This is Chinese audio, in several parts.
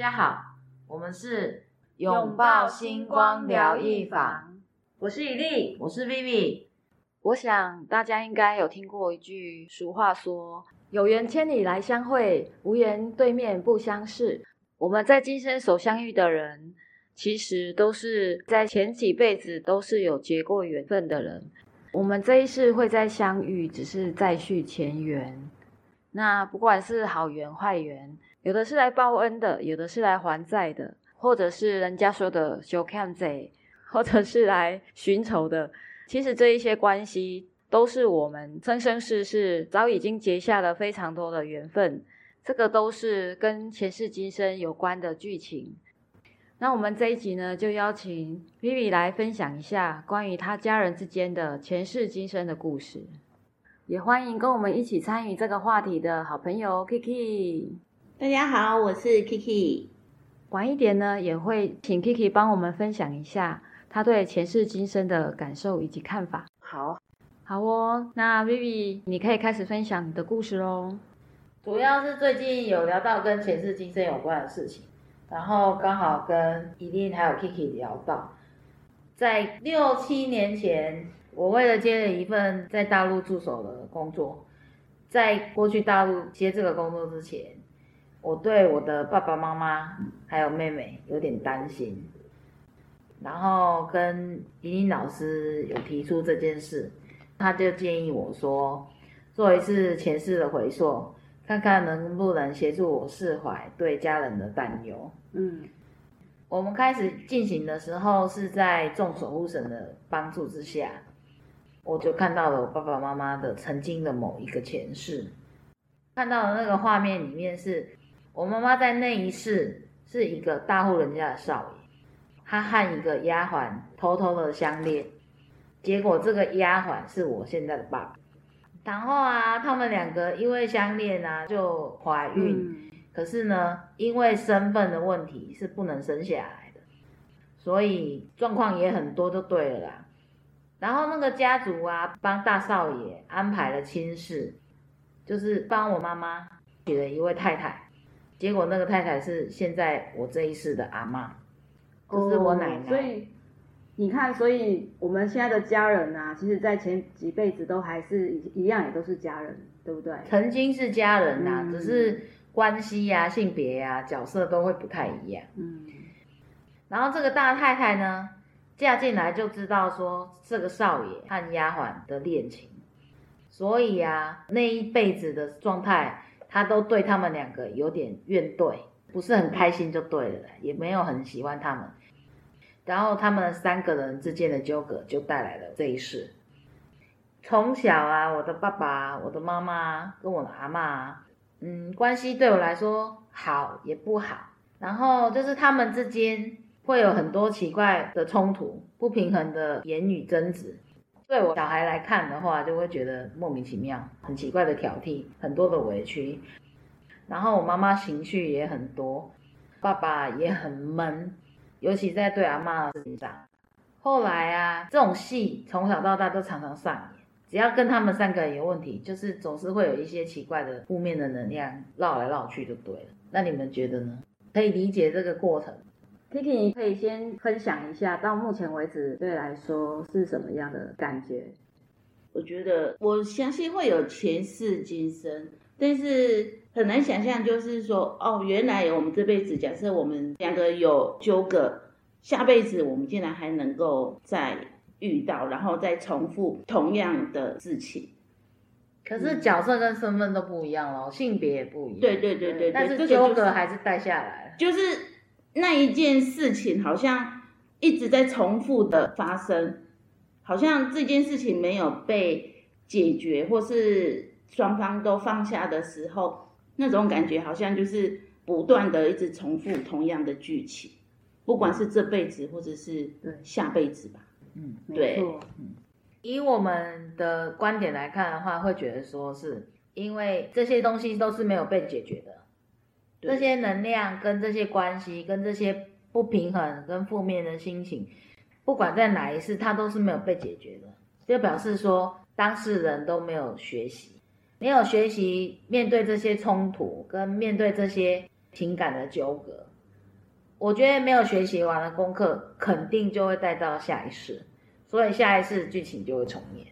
家好，我们是拥抱星光疗愈坊，我是以丽，我是 Vivi。我想大家应该有听过一句俗话说：“有缘千里来相会，无缘对面不相识。”我们在今生所相遇的人，其实都是在前几辈子都是有结过缘分的人。我们这一世会再相遇，只是再续前缘。那不管是好缘坏缘，有的是来报恩的，有的是来还债的，或者是人家说的修看贼，或者是来寻仇的。其实这一些关系，都是我们生生世世早已经结下了非常多的缘分。这个都是跟前世今生有关的剧情。那我们这一集呢，就邀请 Vivi 来分享一下关于他家人之间的前世今生的故事。也欢迎跟我们一起参与这个话题的好朋友 Kiki。大家好，我是 Kiki。晚一点呢，也会请 Kiki 帮我们分享一下。他对前世今生的感受以及看法。好，好哦。那 Vivi，你可以开始分享你的故事喽。主要是最近有聊到跟前世今生有关的事情，然后刚好跟伊琳还有 Kiki 聊到，在六七年前，我为了接了一份在大陆驻守的工作，在过去大陆接这个工作之前，我对我的爸爸妈妈还有妹妹有点担心。然后跟莹莹老师有提出这件事，他就建议我说，做一次前世的回溯，看看能不能协助我释怀对家人的担忧。嗯，我们开始进行的时候是在众守护神的帮助之下，我就看到了我爸爸妈妈的曾经的某一个前世，看到的那个画面里面是我妈妈在那一世是一个大户人家的少爷。他和一个丫鬟偷偷的相恋，结果这个丫鬟是我现在的爸爸。然后啊，他们两个因为相恋啊，就怀孕。可是呢，因为身份的问题是不能生下来的，所以状况也很多，就对了啦。然后那个家族啊，帮大少爷安排了亲事，就是帮我妈妈娶了一位太太。结果那个太太是现在我这一世的阿妈。就是我奶奶，所以你看，所以我们现在的家人啊，其实，在前几辈子都还是一样，也都是家人，对不对？曾经是家人呐，只是关系呀、性别呀、角色都会不太一样。嗯。然后这个大太太呢，嫁进来就知道说这个少爷和丫鬟的恋情，所以啊，那一辈子的状态，他都对他们两个有点怨怼，不是很开心就对了，也没有很喜欢他们。然后他们三个人之间的纠葛就带来了这一世。从小啊，我的爸爸、我的妈妈跟我的阿妈，嗯，关系对我来说好也不好。然后就是他们之间会有很多奇怪的冲突、不平衡的言语争执。对我小孩来看的话，就会觉得莫名其妙、很奇怪的挑剔、很多的委屈。然后我妈妈情绪也很多，爸爸也很闷。尤其在对阿妈的事情上，后来啊，这种戏从小到大都常常上演。只要跟他们三个人有问题，就是总是会有一些奇怪的负面的能量绕来绕去，就对了。那你们觉得呢？可以理解这个过程？Kiki，你可以先分享一下，到目前为止对来说是什么样的感觉？我觉得我相信会有前世今生，但是。很难想象，就是说，哦，原来我们这辈子，假设我们两个有纠葛，下辈子我们竟然还能够再遇到，然后再重复同样的事情。可是角色跟身份都不一样了，性别也不一样。对对对对，但是纠葛还是带下来就是那一件事情，好像一直在重复的发生，好像这件事情没有被解决，或是双方都放下的时候。那种感觉好像就是不断的一直重复同样的剧情，不管是这辈子或者是下辈子吧。嗯，对。以我们的观点来看的话，会觉得说是因为这些东西都是没有被解决的，这些能量跟这些关系跟这些不平衡跟负面的心情，不管在哪一世，它都是没有被解决的，就表示说当事人都没有学习。没有学习面对这些冲突，跟面对这些情感的纠葛，我觉得没有学习完的功课，肯定就会带到下一世，所以下一世剧情就会重演。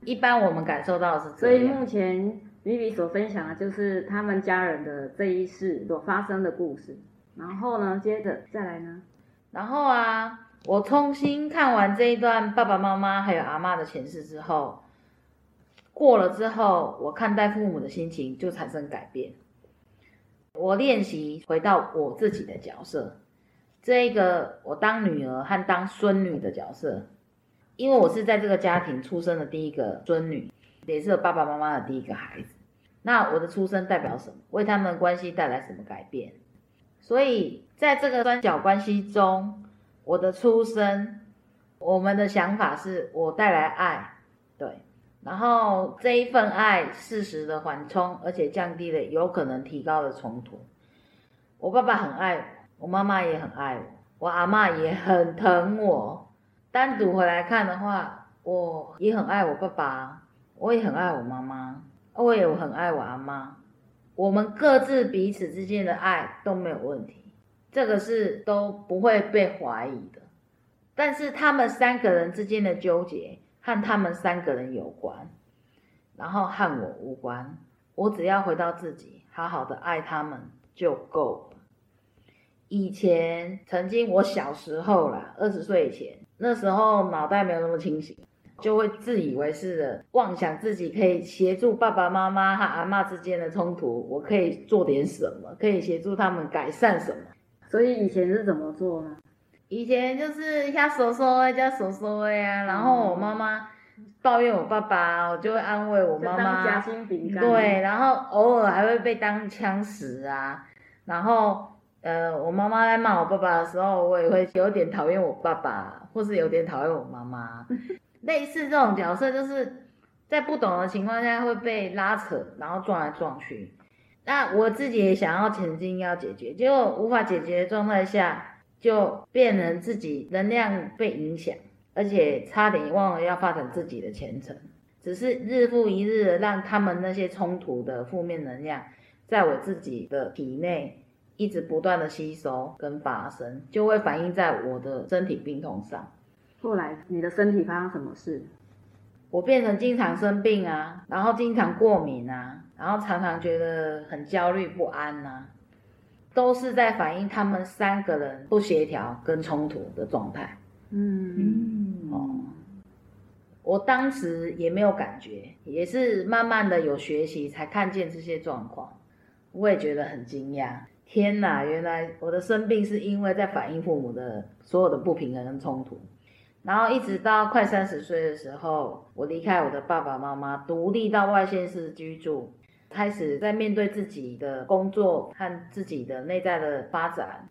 一般我们感受到的是所以。目前 Vivi 所分享的就是他们家人的这一世所发生的故事。然后呢，接着再来呢，然后啊，我重新看完这一段爸爸妈妈还有阿嬷的前世之后，过了之后，我看待父母的心情就产生改变。我练习回到我自己的角色，这一个我当女儿和当孙女的角色，因为我是在这个家庭出生的第一个孙女，也是我爸爸妈妈的第一个孩子。那我的出生代表什么？为他们的关系带来什么改变？所以在这个三角关系中，我的出生，我们的想法是我带来爱，对，然后这一份爱适时的缓冲，而且降低了有可能提高的冲突。我爸爸很爱我，我妈妈也很爱我，我阿嬷也很疼我。单独回来看的话，我也很爱我爸爸，我也很爱我妈妈，我也很爱我阿妈。我们各自彼此之间的爱都没有问题，这个是都不会被怀疑的。但是他们三个人之间的纠结和他们三个人有关，然后和我无关。我只要回到自己，好好的爱他们就够了。以前曾经我小时候啦，二十岁以前，那时候脑袋没有那么清醒，就会自以为是的妄想自己可以协助爸爸妈妈和阿妈之间的冲突，我可以做点什么，可以协助他们改善什么。所以以前是怎么做呢？以前就是一下手手一下手手呀，然后我妈妈抱怨我爸爸，我就会安慰我妈妈当夹妈。心饼干。对，，然后偶尔还会被当枪使啊，然后呃，我妈妈在骂我爸爸的时候，我也会有点讨厌我爸爸，或是有点讨厌我妈妈。类似这种角色，就是在不懂的情况下会被拉扯，然后撞来撞去。那我自己也想要前进，要解决，结果无法解决的状态下，就变成自己能量被影响，而且差点忘了要发展自己的前程。只是日复一日的让他们那些冲突的负面能量，在我自己的体内一直不断的吸收跟发生，就会反映在我的身体病痛上。后来你的身体发生什么事？我变成经常生病啊，然后经常过敏啊，然后常常觉得很焦虑不安呐、都是在反映他们三个人不协调跟冲突的状态。嗯，嗯，哦，我当时也没有感觉，也是慢慢的有学习才看见这些状况，我也觉得很惊讶。天哪，原来我的生病是因为在反映父母的所有的不平衡跟冲突，然后一直到快三十岁的时候，我离开我的爸爸妈妈，独立到外县市居住，开始在面对自己的工作和自己的内在的发展，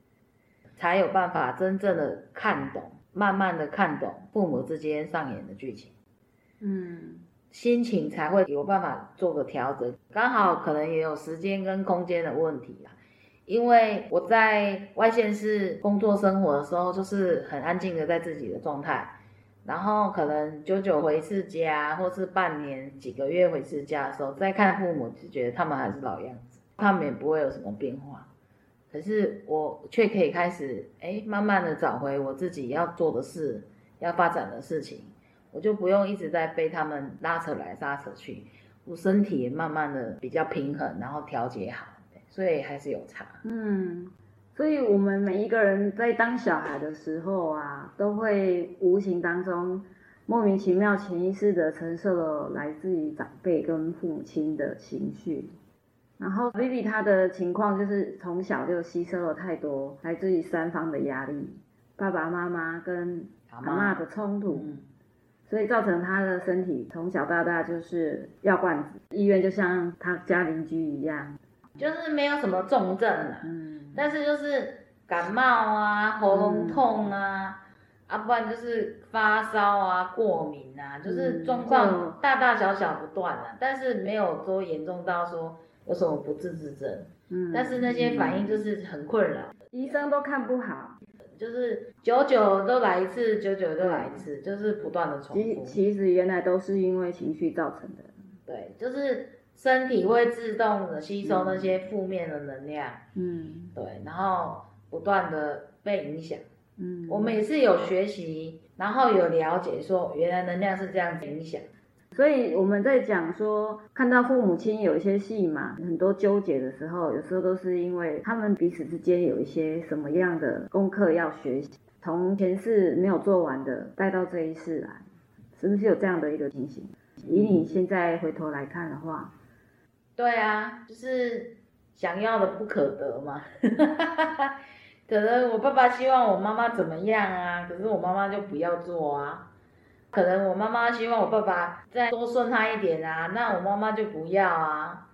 才有办法真正的看懂，慢慢的看懂父母之间上演的剧情，嗯，心情才会有办法做个调整。刚好可能也有时间跟空间的问题啦，因为我在外县市工作生活的时候，就是很安静的在自己的状态，然后可能久久回一次家，或是半年几个月回一次家的时候，再看父母，就觉得他们还是老样子，他们也不会有什么变化。可是我却可以开始，哎，慢慢的找回我自己要做的事，要发展的事情，我就不用一直在被他们拉扯来拉扯去，我身体也慢慢的比较平衡，然后调节好，所以还是有差。嗯，所以我们每一个人在当小孩的时候啊，都会无形当中莫名其妙、潜意识的承受了来自于长辈跟父母亲的情绪。然后 Vivi 她的情况就是从小就吸收了太多来自于三方的压力，爸爸妈妈跟阿阿妈的冲突，嗯，所以造成他的身体从小到大就是药罐子，医院就像他家邻居一样。就是没有什么重症啊，嗯，但是就是感冒啊、喉咙痛啊，啊，不然就是发烧啊、过敏啊，就是嗯状况大大小小不断啊，但是没有说严重到说有什么不治之症，嗯但是那些反应就是很困扰。医生都看不好。就是久久都来一次，久久都来一次，就是不断的重复。其其实原来都是因为情绪造成的。对，就是身体会自动的吸收那些负面的能量，嗯对，然后不断的被影响。嗯，我们也是有学习，然后有了解，说原来能量是这样子影响。所以我们在讲说，看到父母亲有一些戏码，很多纠结的时候，有时候都是因为他们彼此之间有一些什么样的功课要学习，从前世没有做完的带到这一世来，是不是有这样的一个情形？以你现在回头来看的话，对啊，就是想要的不可得嘛。可能我爸爸希望我妈妈怎么样啊，可是我妈妈就不要做啊。可能我妈妈希望我爸爸再多顺他一点啊，那我妈妈就不要啊。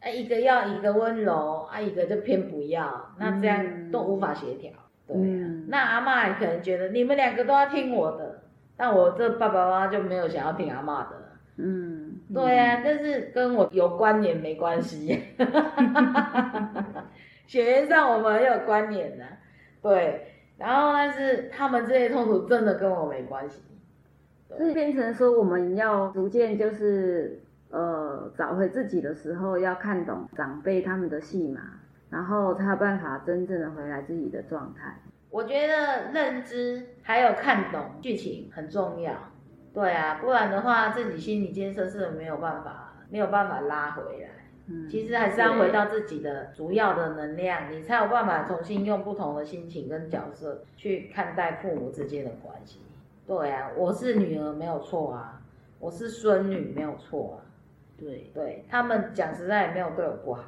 啊，一个要一个温柔，啊，一个就偏不要，那这样都无法协调。对啊，那阿妈可能觉得你们两个都要听我的，但我这爸爸妈妈就没有想要听阿妈的。嗯，对啊，但是跟我有关联没关系。血缘上我们很有关联的，对。然后但是他们这些冲突真的跟我没关系。所以变成说，我们要逐渐就是呃找回自己的时候，要看懂长辈他们的戏码，然后才有办法真正的回来自己的状态。我觉得认知还有看懂剧情很重要。对啊，不然的话，自己心理建设是没有办法没有办法拉回来。嗯，其实还是要回到自己的主要的能量，你才有办法重新用不同的心情跟角色去看待父母之间的关系。对啊，我是女儿没有错啊，我是孙女没有错啊，对对，他们讲实在也没有对我不好，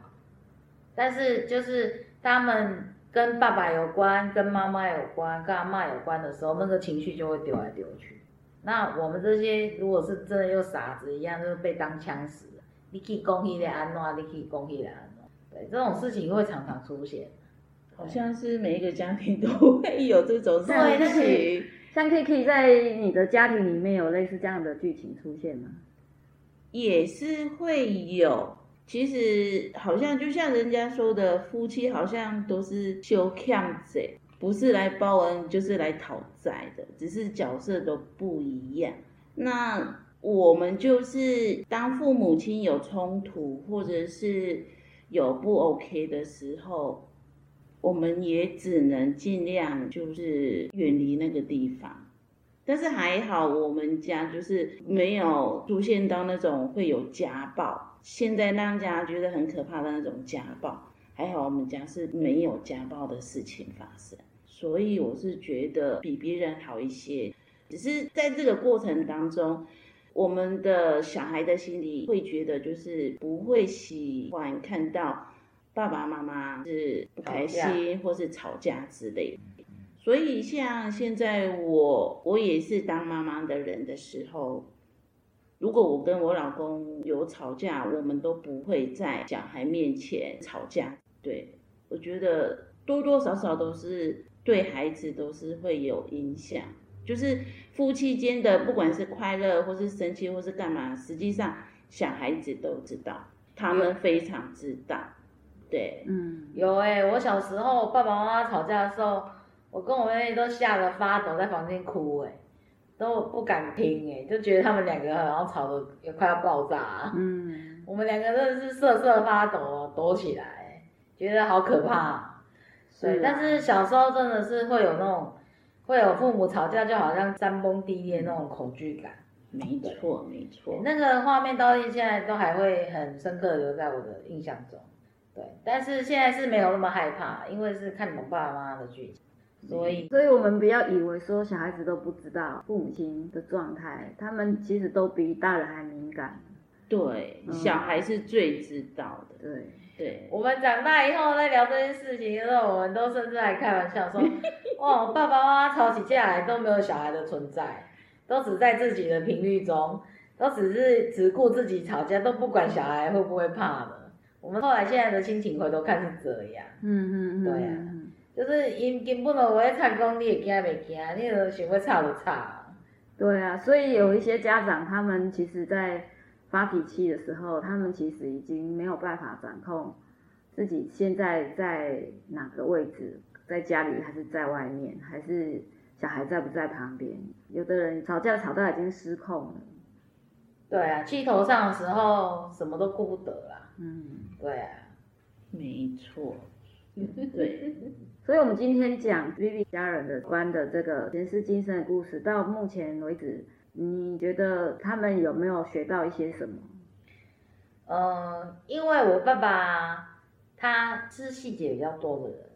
但是就是他们跟爸爸有关、跟妈妈有关、跟阿妈有关的时候，那个情绪就会丢来丢去。那我们这些如果是真的又傻子一样，就是被当枪使了，你可以攻击来安诺，你可以攻击来安诺，对，这种事情会常常出现。好像是每一个家庭都会有这种事情。像可以可以在你的家庭里面有类似这样的剧情出现吗？也是会有，其实好像就像人家说的，夫妻好像都是修欠债，不是来报恩就是来讨债的，只是角色都不一样。那我们就是当父母亲有冲突或者是有不 OK 的时候。我们也只能尽量就是远离那个地方，但是还好我们家就是没有出现到那种会有家暴，现在让家觉得很可怕的那种家暴，还好我们家是没有家暴的事情发生，所以我是觉得比别人好一些。只是在这个过程当中，我们的小孩的心里会觉得就是不会喜欢看到。爸爸妈妈是不开心或是吵架之类，所以像现在我我也是当妈妈的人的时候，如果我跟我老公有吵架，我们都不会在小孩面前吵架。对我觉得多多少少都是对孩子都是会有影响，就是夫妻间的不管是快乐或是生气或是干嘛，实际上小孩子都知道，他们非常知道。对，嗯，有哎，我小时候爸爸妈妈吵架的时候，我跟我妹妹都吓得发抖，在房间哭哎，都不敢听哎，就觉得他们两个好像吵得也快要爆炸。嗯，我们两个真的是瑟瑟发抖，抖起来，觉得好可怕。对，但是小时候真的是会有那种，会有父母吵架就好像山崩地裂那种恐惧感。没错，没错，那个画面到现在都还会很深刻留在我的印象中。对，但是现在是没有那么害怕，因为是看懂爸爸妈妈的剧情，所以，所以我们不要以为说小孩子都不知道父母亲的状态，他们其实都比大人还敏感。对，小孩是最知道的。对，对，我们长大以后在聊这件事情的时候，我们都甚至还开玩笑说，哦，爸爸妈妈吵起架来都没有小孩的存在，都只在自己的频率中，都只是只顾自己吵架，都不管小孩会不会怕的。我们后来现在的心情回头看是这样，嗯嗯嗯，对啊，就是因根本就会唱讲，你会惊未惊？你就想要吵就吵。对啊，所以有一些家长，他们其实在发脾气的时候，他们其实已经没有办法掌控自己现在在哪个位置，在家里还是在外面，还是小孩在不在旁边？有的人吵架吵到已经失控了。对啊，气头上的时候什么都顾不得啦。嗯，对啊，没错。对，所以，我们今天讲 Vivi 家人的关的这个前世今生的故事，到目前为止，你觉得他们有没有学到一些什么？呃，因为我爸爸他是细节比较多的人，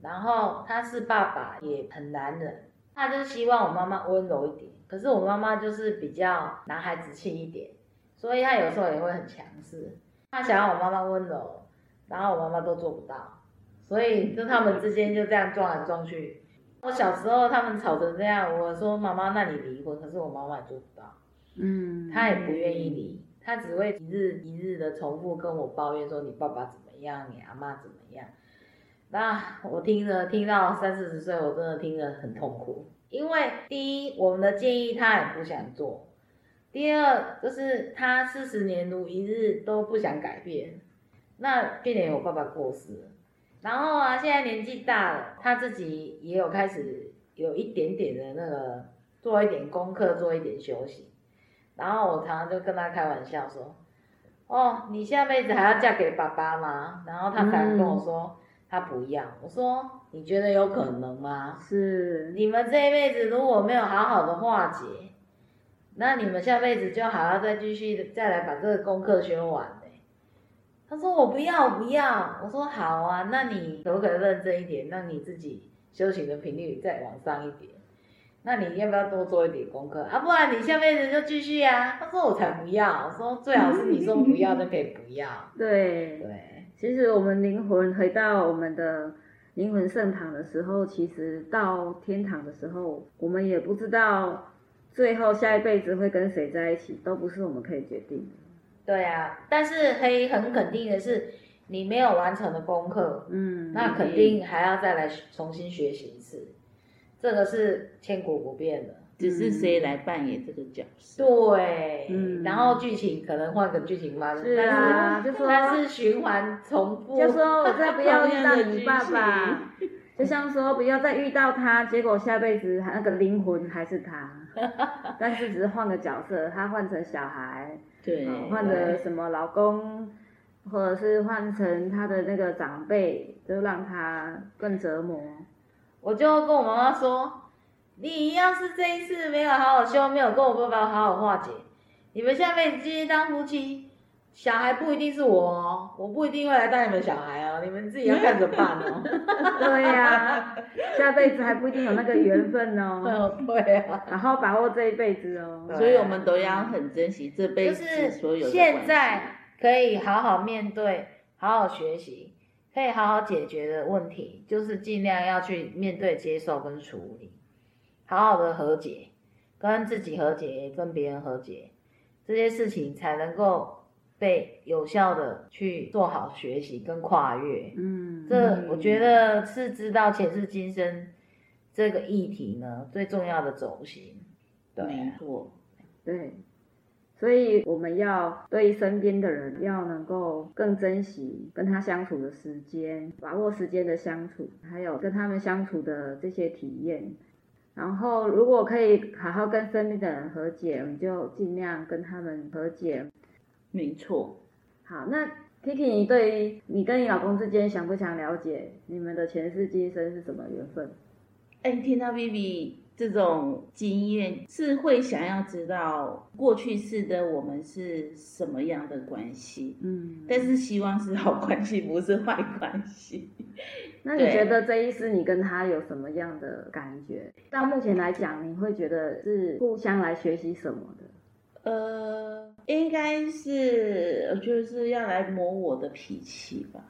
然后他是爸爸也很男人，他就希望我妈妈温柔一点。可是我妈妈就是比较男孩子气一点，所以他有时候也会很强势。他想要我妈妈温柔，然后我妈妈都做不到，所以就他们之间就这样撞来撞去。我小时候他们吵成这样，我说妈妈，那你离婚，可是我妈妈也做不到，嗯，她也不愿意离。她只会一日一日的重复跟我抱怨说你爸爸怎么样，你阿妈怎么样。那我听着听到三四十岁，我真的听着很痛苦。因为第一，我们的建议他也不想做；第二，就是他四十年如一日都不想改变。那去年我爸爸过世了，然后啊，现在年纪大了，他自己也有开始有一点点的那个做一点功课，做一点休息。然后我常常就跟他开玩笑说：“哦，你下辈子还要嫁给爸爸吗？”然后他才跟我说：“他不要。”我说：“你觉得有可能吗？是你们这一辈子如果没有好好的化解，那你们下辈子就还要再继续再来把这个功课学完嘞。”他说：“我不要，我不要。”我说：“好啊，那你可不可以认真一点，让你自己修行的频率再往上一点？”那你要不要多做一点功课啊？不然你下辈子就继续啊。他说我才不要，我说最好是你说不要就可以不要。对对，其实我们灵魂回到我们的灵魂圣堂的时候，其实到天堂的时候，我们也不知道最后下一辈子会跟谁在一起，都不是我们可以决定的。对啊，但是可以很肯定的是，你没有完成的功课，嗯，那肯定还要再来重新学习一次。这个是千古不变的，只是谁来扮演这个角色？对，嗯然后剧情可能换个剧情发生，是啊，就说但是循环重复，就说我再不要遇到你爸爸，就像说不要再遇到他，结果下辈子那个灵魂还是他，但是只是换个角色，他换成小孩，对，呃换成什么老公，或者是换成他的那个长辈，就让他更折磨。我就跟我妈妈说，你要是这一次没有好好修，没有跟我爸爸好好化解，你们下辈子继续当夫妻，小孩不一定是我哦，我不一定会来带你们小孩哦，你们自己要看着办哦。对呀、下辈子还不一定有那个缘分哦，嗯，对啊，好好把握这一辈子哦。所以我们都要很珍惜这辈子是所有的现关系在可以好好面对，好好学习，可以好好解决的问题，就是尽量要去面对、接受跟处理，好好的和解，跟自己和解，跟别人和解，这些事情才能够被有效的去做好学习跟跨越。嗯，这我觉得是知道前世今生这个议题呢最重要的轴心。对没错，对，所以我们要对身边的人要能够更珍惜跟他相处的时间，把握时间的相处，还有跟他们相处的这些体验。然后，如果可以好好跟身边的人和解，我们就尽量跟他们和解。没错。好，那 Kiki，你对于你跟你老公之间想不想了解你们的前世今生是什么缘分？哎，听到 Vivi 这种经验，是会想要知道过去式的我们是什么样的关系，嗯，但是希望是好关系，不是坏关系。那你觉得这一世你跟他有什么样的感觉？到目前来讲，你会觉得是互相来学习什么的？呃，应该是就是要来磨我的脾气吧。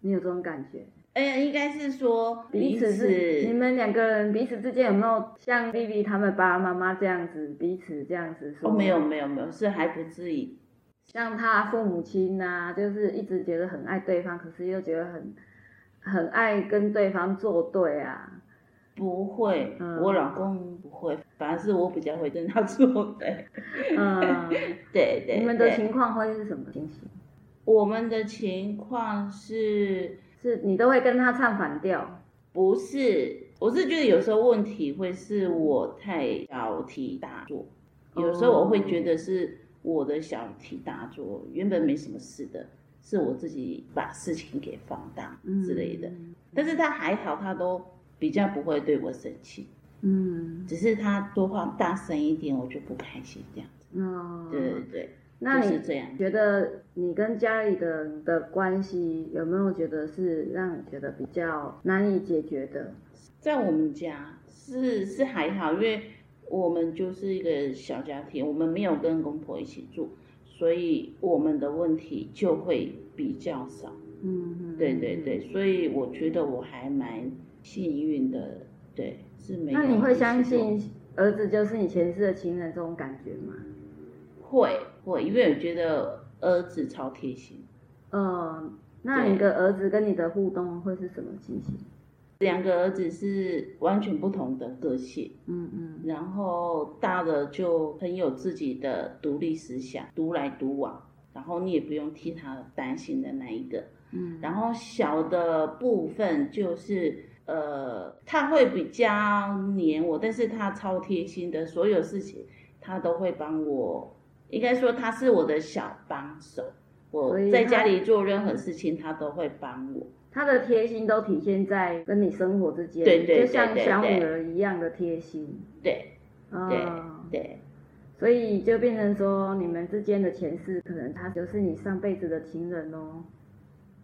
你有这种感觉？哎，应该是说彼此是你们两个人彼此之间有没有像 Vivi 他们爸爸妈妈这样子彼此这样子说？哦，没有没有没有，是还不至于。像他父母亲呐、就是一直觉得很爱对方，可是又觉得很很爱跟对方作对啊。不会，嗯我老公不会，反而是我比较会跟他 作 对。嗯，对对，你们的情况会是什么情形？我们的情况是是你都会跟他唱反调？不是？我是觉得有时候问题会是我太小题大做，有时候我会觉得是我的小题大做，原本没什么事的，是我自己把事情给放大嗯之类的。但是他还好，他都比较不会对我生气，嗯，只是他说话大声一点，我就不开心这样子。哦，对对对，那你就是这样。觉得你跟家里的人的关系有没有觉得是让你觉得比较难以解决的？在我们家是是还好，因为我们就是一个小家庭，我们没有跟公婆一起住，所以我们的问题就会比较少。嗯嗯，对对对，所以我觉得我还蛮幸运的，对，是没有。那你会相信儿子就是你前世的情人这种感觉吗？会会，因为我觉得儿子超贴心，呃，那你的儿子跟你的互动会是什么情形？两个儿子是完全不同的个性，嗯嗯然后大的就很有自己的独立思想，独来独往，然后你也不用替他担心的那一个。嗯，然后小的部分就是，呃，他会比较黏我，但是他超贴心的，所有事情他都会帮我，应该说他是我的小帮手。我在家里做任何事情，他都会帮我。他的贴心都体现在跟你生活之间，对对对就像对对小女儿一样的贴心。对哦，对，所以就变成说，你们之间的前世，可能他就是你上辈子的情人哦，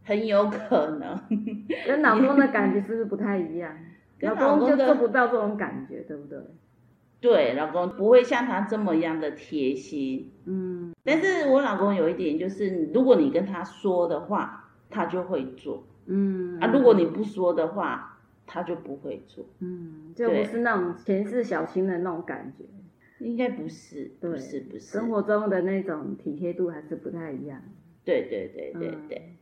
很有可能。跟老公的感觉是不是不太一样？老公就做不到这种感觉，对不对？对，老公不会像他这么样的贴心。嗯但是我老公有一点就是，如果你跟他说的话，他就会做嗯啊；如果你不说的话，他就不会做。嗯，就不是那种前世小情人那种感觉，应该不是，对不是，不是。生活中的那种体贴度还是不太一样。对对对对对，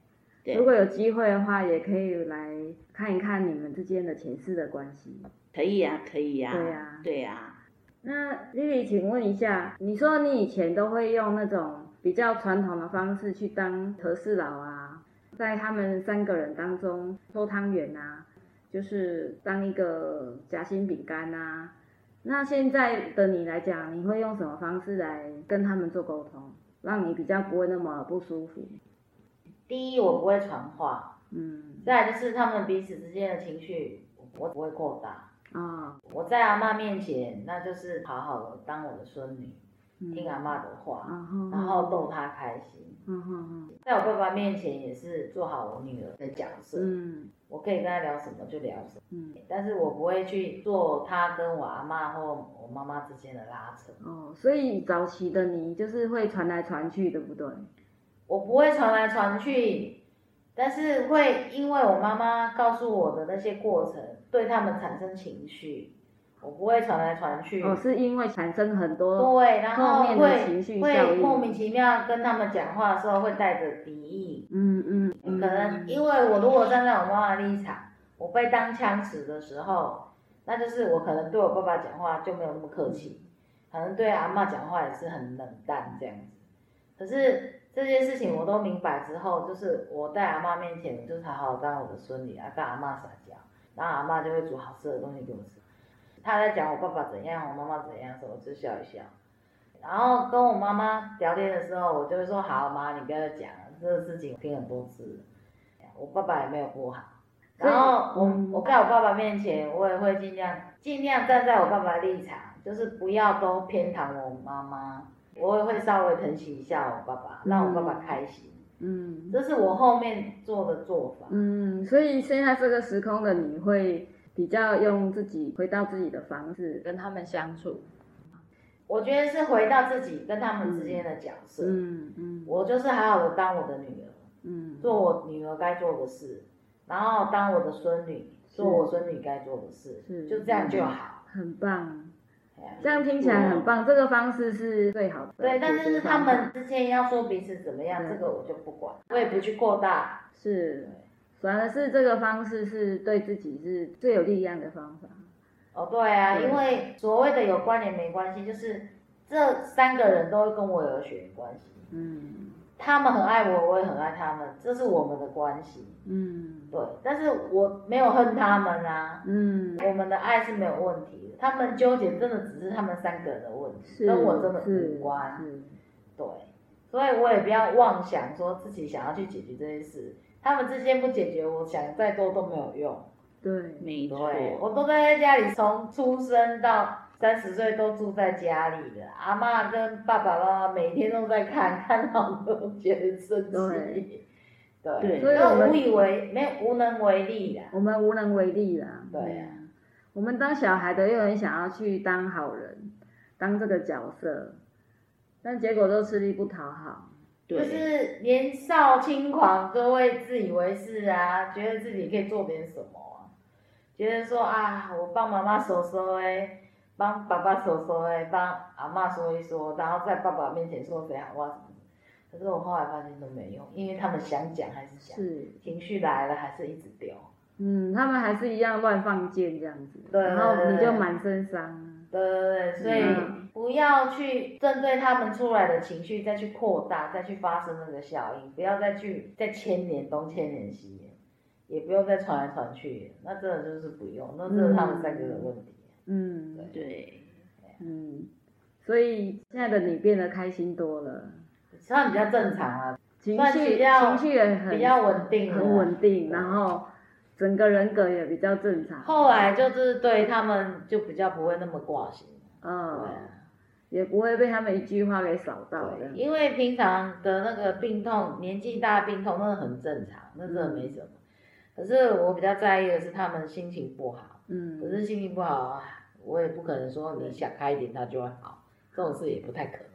如果有机会的话，也可以来看一看你们之间的前世的关系。可以呀，可以呀，对呀对呀。那丽丽，请问一下，你说你以前都会用那种比较传统的方式去当和事佬啊，在他们三个人当中抽汤圆啊，就是当一个夹心饼干啊。那现在的你来讲，你会用什么方式来跟他们做沟通，让你比较不会那么不舒服？第一，我不会传话；嗯，再来就是他们彼此之间的情绪，我不会扩大。啊、我在阿妈面前，那就是好好的当我的孙女，嗯。听阿妈的话，然后然后逗她开心。嗯嗯在我爸爸面前也是做好我女儿的角色，嗯。我可以跟他聊什么就聊什么，嗯。但是我不会去做他跟我阿妈或我妈妈之间的拉扯。哦，所以早期的你就是会传来传去，对不对？我不会传来传去，但是会因为我妈妈告诉我的那些过程，对他们产生情绪。我不会传来传去，哦，是因为产生很多对，然后后面的会会莫名其妙跟他们讲话的时候会带着敌意，嗯嗯嗯，可能因为我如果站在我妈妈的立场，我被当枪使的时候，那就是我可能对我爸爸讲话就没有那么客气，可能对阿妈讲话也是很冷淡这样子。可是这件事情我都明白之后，就是我在阿妈面前，就是好好当我的孙女啊，跟阿妈撒娇，然后阿妈就会煮好吃的东西给我吃。她在讲我爸爸怎样，我妈妈怎样的时候，我就笑一笑。然后跟我妈妈聊天的时候，我就会说：“好妈，你不要再讲了，这个事情我听很多次了。我爸爸也没有不好。”然后我嗯我在我爸爸面前，我也会尽量尽量站在我爸爸的立场，就是不要都偏袒我妈妈，我也会稍微疼惜一下我爸爸，让我爸爸开心。嗯这是我后面做的做法。嗯，所以现在这个时空的你会比较用自己回到自己的方式跟他们相处。我觉得是回到自己跟他们之间的角色。嗯嗯我就是好好的当我的女儿，嗯，做我女儿该做的事，然后当我的孙女，做我孙女该做的事，是就这样就好。很棒，这样听起来很棒，这个方式是最好的。对，但是他们之间要说彼此怎么样，这个我就不管，我也不去扩大。是，反而是这个方式是对自己是最有力量的方法。哦，对啊，对因为所谓的有关联没关系，就是这三个人都跟我有血缘关系，嗯他们很爱我，我也很爱他们，这是我们的关系。嗯对，但是我没有恨他们啊，嗯，我们的爱是没有问题的。他们纠结真的只是他们三个人的问题，跟我真的无关。对，所以我也不要妄想说自己想要去解决这件事，他们之间不解决，我想再多都没有用。对，没错，我都在家里，从出生到三十岁都住在家里的，阿妈跟爸爸妈妈每天都在看，看到都觉得生气。对，对所以我们无以为没有无能为力啦。我们无能为力啦。对啊嗯我们当小孩的又很想要去当好人，当这个角色，但结果都吃力不讨好。对，就是年少轻狂，都会自以为是啊，觉得自己可以做点什么啊，觉得说啊，我帮妈妈说说哎，帮爸爸说说哎，帮阿妈说一说，然后在爸爸面前说谁好话什么的。可是我后来发现都没用，因为他们想讲还是讲，是，情绪来了还是一直丢。嗯，他们还是一样乱放箭这样子，对然后你对就满身伤。对对对，所以嗯。不要去针对他们出来的情绪再去扩大，再去发生那个效应，不要再去再牵连东牵连西，也不用再传来传去，那真的就是不用，那这是他们三个的问题。嗯，对，嗯，所以现在的你变得开心多了，算比较正常啊，情算绪情绪也很比较稳定很稳定，然后整个人格也比较正常。后来就是对他们就比较不会那么挂心。嗯对，啊也不会被他们一句话给扫到。因为平常的那个病痛，年纪大的病痛，那很正常，那真的没什么。可是我比较在意的是他们心情不好，嗯可嗯，是心情不好啊，我也不可能说你想开一点他就会好，这种事也不太可能。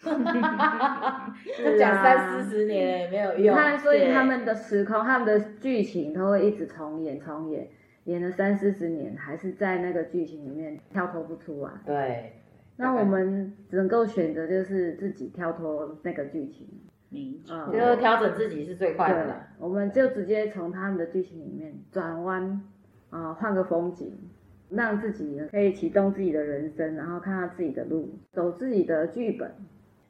就讲三四十年了也没有用。你看，所以他们的时空、他们的剧情都会一直重演、重演，演了三四十年，还是在那个剧情里面跳脱不出来。对，那我们只能够选择就是自己跳脱那个剧情。嗯就是调整自己是最快的对啦。，我们就直接从他们的剧情里面转弯，啊、换个风景，让自己呢可以启动自己的人生，然后看到自己的路，走自己的剧本。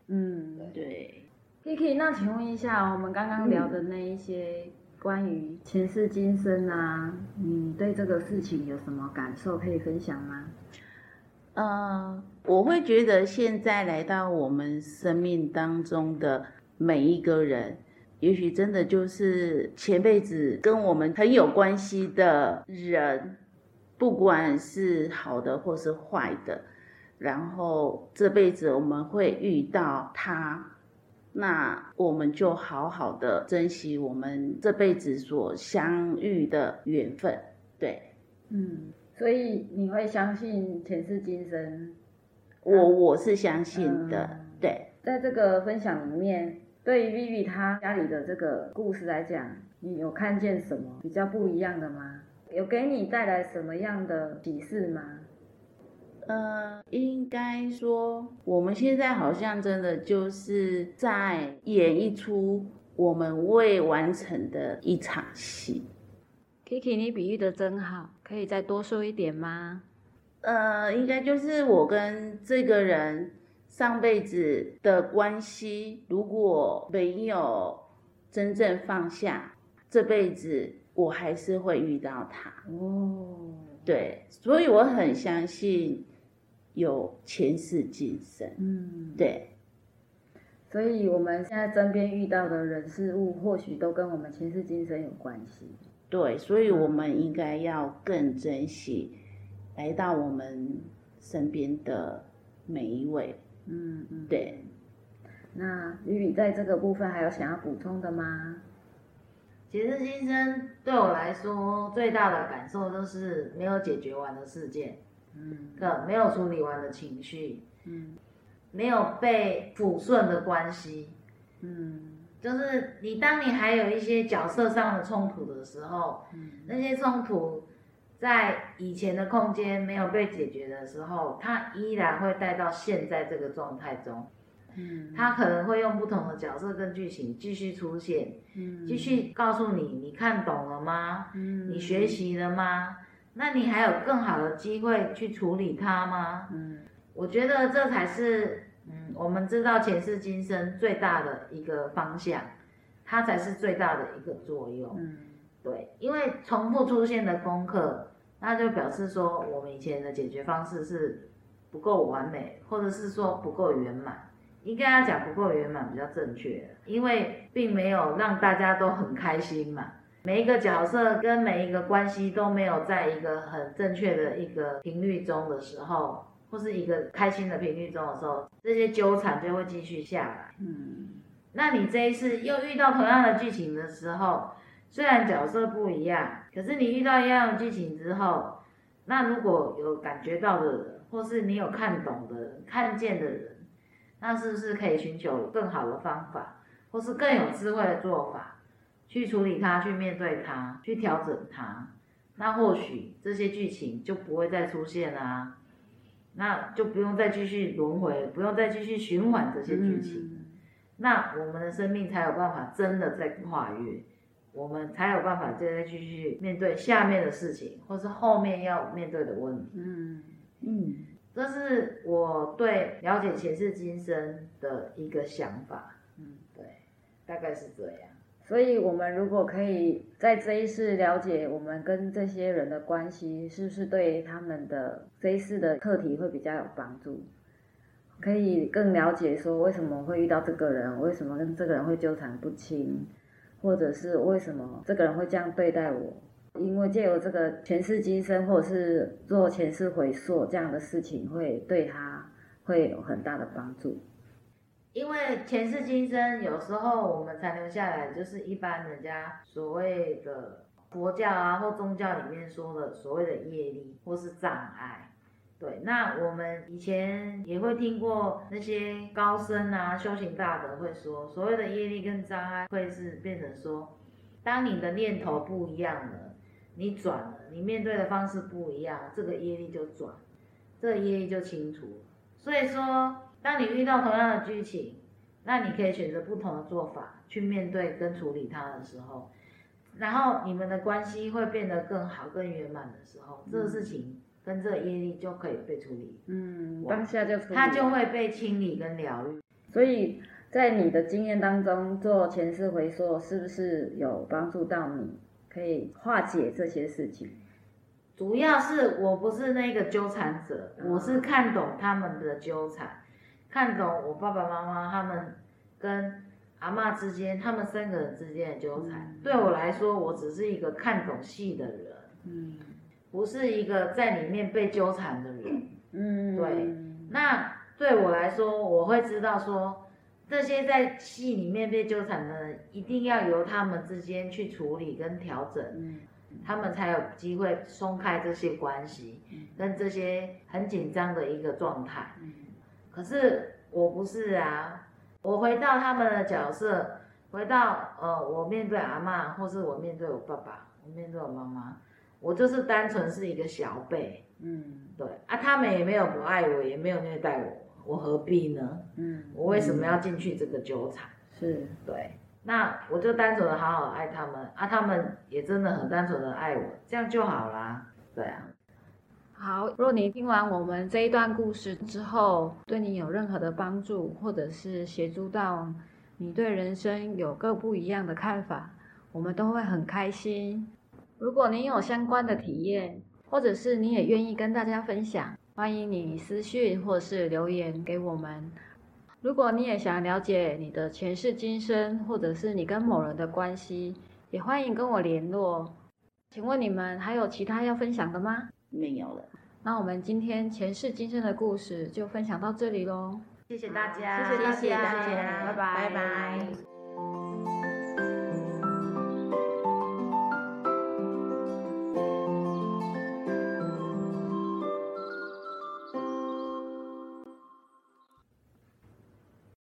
嗯对，，Kiki，那请问一下，我们刚刚聊的那一些关于前世今生啊，你对这个事情有什么感受可以分享吗？呃，我会觉得现在来到我们生命当中的每一个人，也许真的就是前辈子跟我们很有关系的人，不管是好的或是坏的，然后这辈子我们会遇到他，那我们就好好的珍惜我们这辈子所相遇的缘分，对。嗯，所以你会相信前世今生？我我是相信的，嗯对，在这个分享里面，对于 Vivi 她家里的这个故事来讲，你有看见什么比较不一样的吗？有给你带来什么样的启示吗？呃，应该说我们现在好像真的就是在演一出我们未完成的一场戏。Kiki，你比喻的真好，可以再多说一点吗？呃，应该就是我跟这个人上辈子的关系，如果没有真正放下，这辈子我还是会遇到他。哦，对，所以我很相信有前世今生。嗯，对，所以我们现在身边遇到的人事物，或许都跟我们前世今生有关系。对，所以我们应该要更珍惜来到我们身边的每一位。嗯嗯，。对，那 Vivi 在这个部分还有想要补充的吗？前世今生对我来说最大的感受就是没有解决完的事件，嗯个没有处理完的情绪，嗯没有被抚顺的关系。嗯就是你当你还有一些角色上的冲突的时候，嗯那些冲突在以前的空间没有被解决的时候，它依然会带到现在这个状态中。嗯，它可能会用不同的角色跟剧情继续出现，嗯继续告诉你，你看懂了吗？嗯你学习了吗？那你还有更好的机会去处理它吗？嗯我觉得这才是，嗯，我们知道前世今生最大的一个方向，它才是最大的一个作用。嗯对，因为重复出现的功课，那就表示说我们以前的解决方式是不够完美，或者是说不够圆满。应该要讲不够圆满比较正确，因为并没有让大家都很开心嘛。每一个角色跟每一个关系都没有在一个很正确的一个频率中的时候，或是一个开心的频率中的时候，这些纠缠就会继续下来。嗯，那你这一次又遇到同样的剧情的时候，虽然角色不一样，可是你遇到一样的剧情之后，那如果有感觉到的人，或是你有看懂的人、看见的人，那是不是可以寻求更好的方法，或是更有智慧的做法，去处理它、去面对它、去调整它？那或许这些剧情就不会再出现啦、那就不用再继续轮回，不用再继续循环这些剧情。那我们的生命才有办法真的在跨越，我们才有办法再继续面对下面的事情，或是后面要面对的问题。嗯嗯，这是我对了解前世今生的一个想法。嗯，对，大概是这样。所以，我们如果可以在这一世了解我们跟这些人的关系，是不是对他们的这一世的课题会比较有帮助？可以更了解说为什么会遇到这个人，为什么跟这个人会纠缠不清，或者是为什么这个人会这样对待我？因为借由这个前世今生，或者是做前世回溯这样的事情，会对他会有很大的帮助。因为前世今生，有时候我们残留下来，就是一般人家所谓的佛教啊或宗教里面说的所谓的业力或是障碍。对，那我们以前也会听过那些高僧啊、修行大德会说，所谓的业力跟障碍会是变成说，当你的念头不一样了，你转了，你面对的方式不一样，这个业力就转，这个业力就清除了。所以说，当你遇到同样的剧情，那你可以选择不同的做法去面对跟处理它的时候，然后你们的关系会变得更好、更圆满的时候，这个事情跟这个业力就可以被处理，嗯，哇当下就处理它就了会被清理跟疗愈。所以在你的经验当中做前世回溯，是不是有帮助到你，可以化解这些事情？主要是我不是那个纠缠者，嗯我是看懂他们的纠缠，看懂我爸爸妈妈他们跟阿妈之间，他们三个人之间的纠缠。嗯对我来说，我只是一个看懂戏的人，嗯不是一个在里面被纠缠的人。嗯，对那对我来说，我会知道说，这些在戏里面被纠缠的人，一定要由他们之间去处理跟调整。嗯他们才有机会松开这些关系，跟这些很紧张的一个状态。嗯可是我不是啊，我回到他们的角色，回到呃，我面对阿妈，或是我面对我爸爸，我面对我妈妈，我就是单纯是一个小辈，嗯对啊，他们也没有不爱我，也没有虐待我，我何必呢？嗯，我为什么要进去这个纠缠？是对，那我就单纯的好好爱他们啊，他们也真的很单纯的爱我，这样就好啦。对啊，好。若你听完我们这一段故事之后，对你有任何的帮助，或者是协助到你对人生有个不一样的看法，我们都会很开心。如果你有相关的体验，或者是你也愿意跟大家分享，欢迎你私讯或是留言给我们。如果你也想了解你的前世今生，或者是你跟某人的关系，也欢迎跟我联络。请问你们还有其他要分享的吗？没有了。那我们今天前世今生的故事就分享到这里喽。谢谢大家，谢谢大家拜拜拜拜。